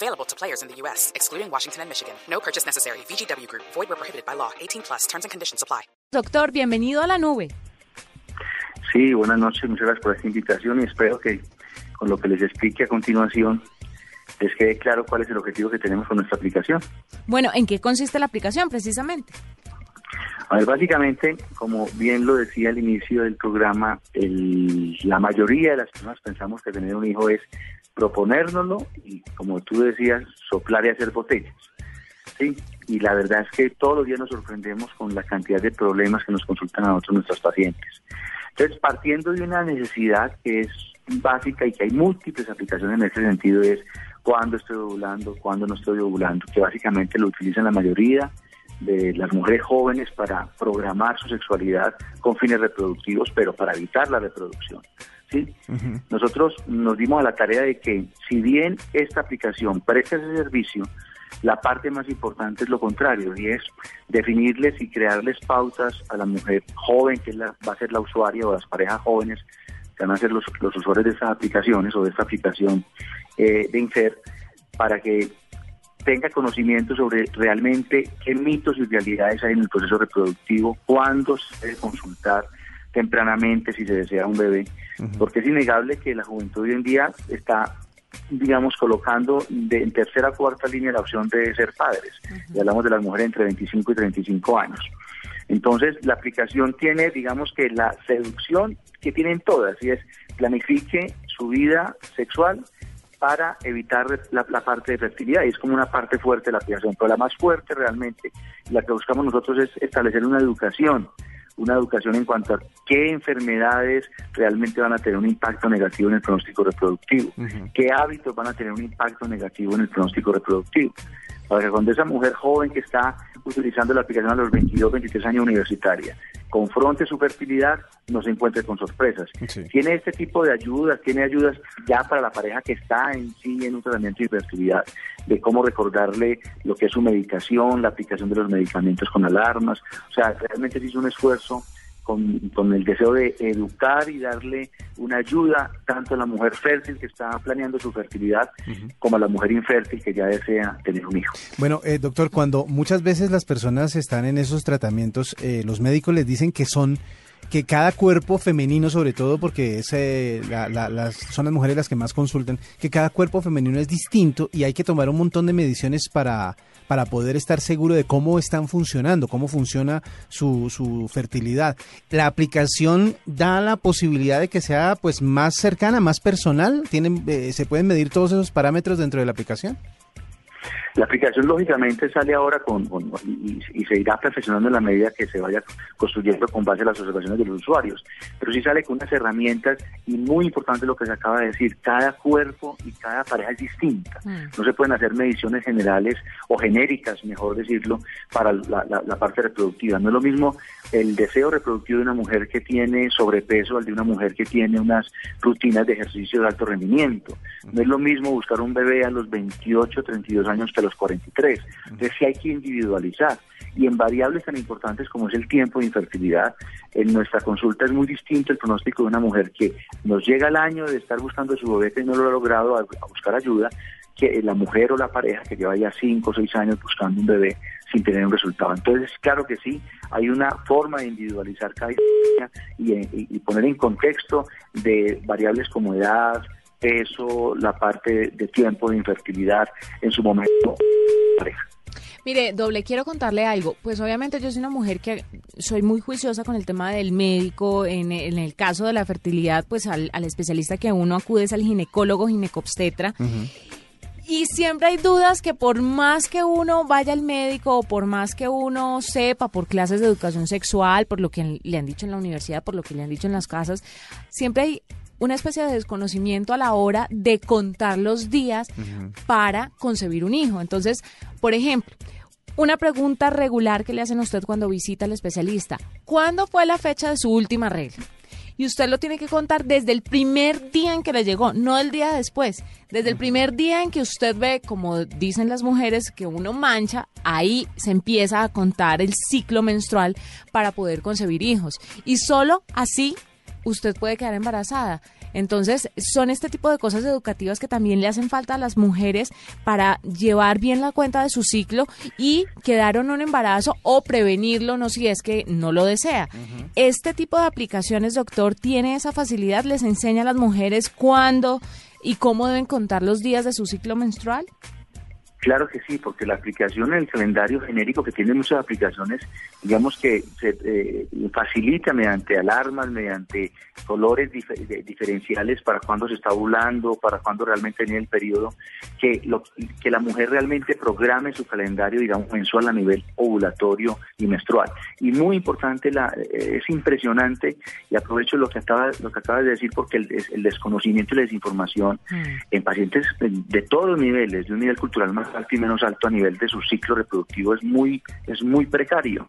Available to players in the U.S., excluding Washington and Michigan. No purchase necessary. VGW Group. Void where prohibited by law. 18 plus. Terms and conditions apply. Doctor, bienvenido a la nube. Sí, buenas noches. Muchas gracias por esta invitación y espero que con lo que les explique a continuación les quede claro cuál es el objetivo que tenemos con nuestra aplicación. Bueno, ¿en qué consiste la aplicación precisamente? A ver, básicamente, como bien lo decía al inicio del programa, el- la mayoría de las personas pensamos que tener un hijo es proponérnoslo y, como tú decías, soplar y hacer botellas. Sí, y la verdad es que todos los días nos sorprendemos con la cantidad de problemas que nos consultan a nosotros nuestros pacientes. Entonces, partiendo de una necesidad que es básica y que hay múltiples aplicaciones en ese sentido, es cuándo estoy ovulando, cuándo no estoy ovulando, que básicamente lo utilizan la mayoría de las mujeres jóvenes para programar su sexualidad con fines reproductivos, pero para evitar la reproducción. ¿Sí? Nosotros nos dimos a la tarea de que si bien esta aplicación presta ese servicio, la parte más importante es lo contrario, y es definirles y crearles pautas a la mujer joven, que es la- va a ser la usuaria, o a las parejas jóvenes que van a ser los, los usuarios de estas aplicaciones o de esta aplicación eh, de Infer, para que tenga conocimiento sobre realmente qué mitos y realidades hay en el proceso reproductivo, cuándo se debe consultar tempranamente si se desea un bebé, porque es innegable que la juventud hoy en día está digamos, colocando de, en tercera o cuarta línea la opción de ser padres. Y hablamos de las mujeres entre 25 y 35 años. Entonces, la aplicación tiene, digamos que la seducción que tienen todas, y es planifique su vida sexual para evitar la, la parte de fertilidad, y es como una parte fuerte de la aplicación, pero la más fuerte realmente, la que buscamos nosotros es establecer una educación, una educación en cuanto a qué enfermedades realmente van a tener un impacto negativo en el pronóstico reproductivo, qué hábitos van a tener un impacto negativo en el pronóstico reproductivo. Para que cuando esa mujer joven que está utilizando la aplicación a los 22, 23 años universitaria, confronte su fertilidad, no se encuentre con sorpresas. Sí. Tiene este tipo de ayudas, tiene ayudas ya para la pareja que está en sí en un tratamiento de fertilidad, de cómo recordarle lo que es su medicación, la aplicación de los medicamentos con alarmas. O sea, realmente se hizo un esfuerzo con, con el deseo de educar y darle una ayuda tanto a la mujer fértil que está planeando su fertilidad como a la mujer infértil que ya desea tener un hijo. Bueno, eh, doctor, cuando muchas veces las personas están en esos tratamientos, eh, los médicos les dicen que son que cada cuerpo femenino, sobre todo porque es, eh, la- la- las, son las mujeres las que más consultan, que cada cuerpo femenino es distinto y hay que tomar un montón de mediciones para, para poder estar seguro de cómo están funcionando, cómo funciona su, su fertilidad. La aplicación da la posibilidad de que sea pues más cercana, más personal. ¿Tienen, eh, ¿Se pueden medir todos esos parámetros dentro de la aplicación? La aplicación lógicamente sale ahora con, con- y, y se irá perfeccionando en la medida que se vaya construyendo con base a las observaciones de los usuarios, pero sí sale con unas herramientas y muy importante lo que se acaba de decir, cada cuerpo y cada pareja es distinta. Mm. No se pueden hacer mediciones generales o genéricas, mejor decirlo, para la, la- la parte reproductiva. No es lo mismo el deseo reproductivo de una mujer que tiene sobrepeso al de una mujer que tiene unas rutinas de ejercicio de alto rendimiento. No es lo mismo buscar un bebé a los 28, 32 años que a los 43. Entonces sí hay que individualizar. Y en variables tan importantes como es el tiempo de infertilidad, en nuestra consulta es muy distinto el pronóstico de una mujer que nos llega al año de estar buscando su bebé que no lo ha logrado a, buscar ayuda, que la mujer o la pareja que lleva ya 5 o 6 años buscando un bebé sin tener un resultado. Entonces, claro que sí, hay una forma de individualizar cada historia y, y- y poner en contexto de variables como edad, peso, la parte de tiempo de infertilidad en su momento pareja. Mire, doble, quiero contarle algo. Pues obviamente yo soy una mujer que soy muy juiciosa con el tema del médico. En, en el caso de la fertilidad, pues al, al especialista que uno acude es al ginecólogo, ginecobstetra. Y siempre hay dudas que por más que uno vaya al médico o por más que uno sepa por clases de educación sexual, por lo que le han dicho en la universidad, por lo que le han dicho en las casas, siempre hay una especie de desconocimiento a la hora de contar los días para concebir un hijo. Entonces, por ejemplo, Una pregunta regular que le hacen a usted cuando visita al especialista. ¿Cuándo fue la fecha de su última regla? y usted lo tiene que contar desde el primer día en que le llegó, no el día después. Desde el primer día en que usted ve, como dicen las mujeres, que uno mancha, ahí se empieza a contar el ciclo menstrual para poder concebir hijos. Y solo así usted puede quedar embarazada. Entonces, son este tipo de cosas educativas que también le hacen falta a las mujeres para llevar bien la cuenta de su ciclo y quedar en un embarazo o prevenirlo, no si es que no lo desea. Este tipo de aplicaciones, doctor, tiene esa facilidad, les enseña a las mujeres cuándo y cómo deben contar los días de su ciclo menstrual. Claro que sí, porque la aplicación en el calendario genérico, que tiene muchas aplicaciones, digamos que se eh, facilita mediante alarmas, mediante colores diferenciales para cuando se está ovulando, para cuando realmente viene el periodo, que, lo, que la mujer realmente programe su calendario, digamos, mensual a nivel ovulatorio y menstrual. Y muy importante, la, eh, es impresionante, y aprovecho lo que acaba, lo que acabas de decir, porque el, el desconocimiento y la desinformación mm. en pacientes de todos los niveles, de un nivel cultural más alto y menos alto a nivel de su ciclo reproductivo es muy, es muy precario.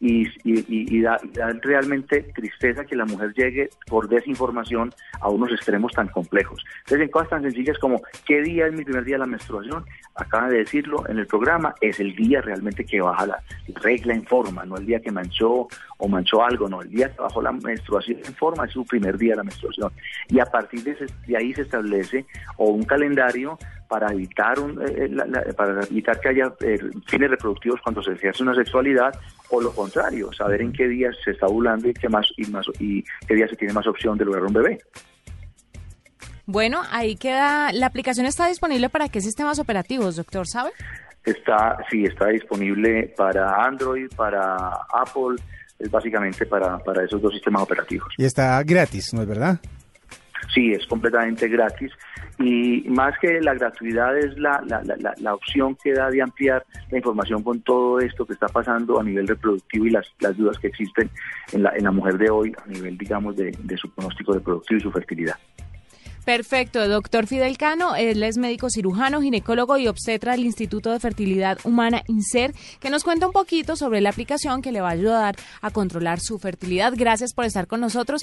Y, y, da, realmente tristeza que la mujer llegue por desinformación a unos extremos tan complejos. Entonces, en cosas tan sencillas como ¿qué día es mi primer día de la menstruación? Acaba de decirlo en el programa, es el día realmente que baja la regla en forma, no el día que manchó o manchó algo, no, el día que bajó la menstruación en forma es su primer día de la menstruación. Y a partir de, de ahí se establece o un calendario para evitar un, eh, eh, para evitar que haya eh, fines reproductivos cuando se ejerce una sexualidad o lo contrario, saber en qué días se está ovulando y qué más y más y qué días se tiene más opción de lograr un bebé. Bueno, ahí queda. La aplicación está disponible para qué sistemas operativos, doctor, ¿sabe? Está, sí, está disponible para Android, para Apple, es básicamente para, para esos dos sistemas operativos. Y está gratis, ¿no es verdad? Sí, es completamente gratis y más que la gratuidad es la, la, la, opción que da de ampliar la información con todo esto que está pasando a nivel reproductivo y las, las dudas que existen en la, en la mujer de hoy a nivel, digamos, de, de su pronóstico reproductivo y su fertilidad. Perfecto, doctor Fidel Cano, él es médico cirujano, ginecólogo y obstetra del Instituto de Fertilidad Humana INSER, que nos cuenta un poquito sobre la aplicación que le va a ayudar a controlar su fertilidad. Gracias por estar con nosotros.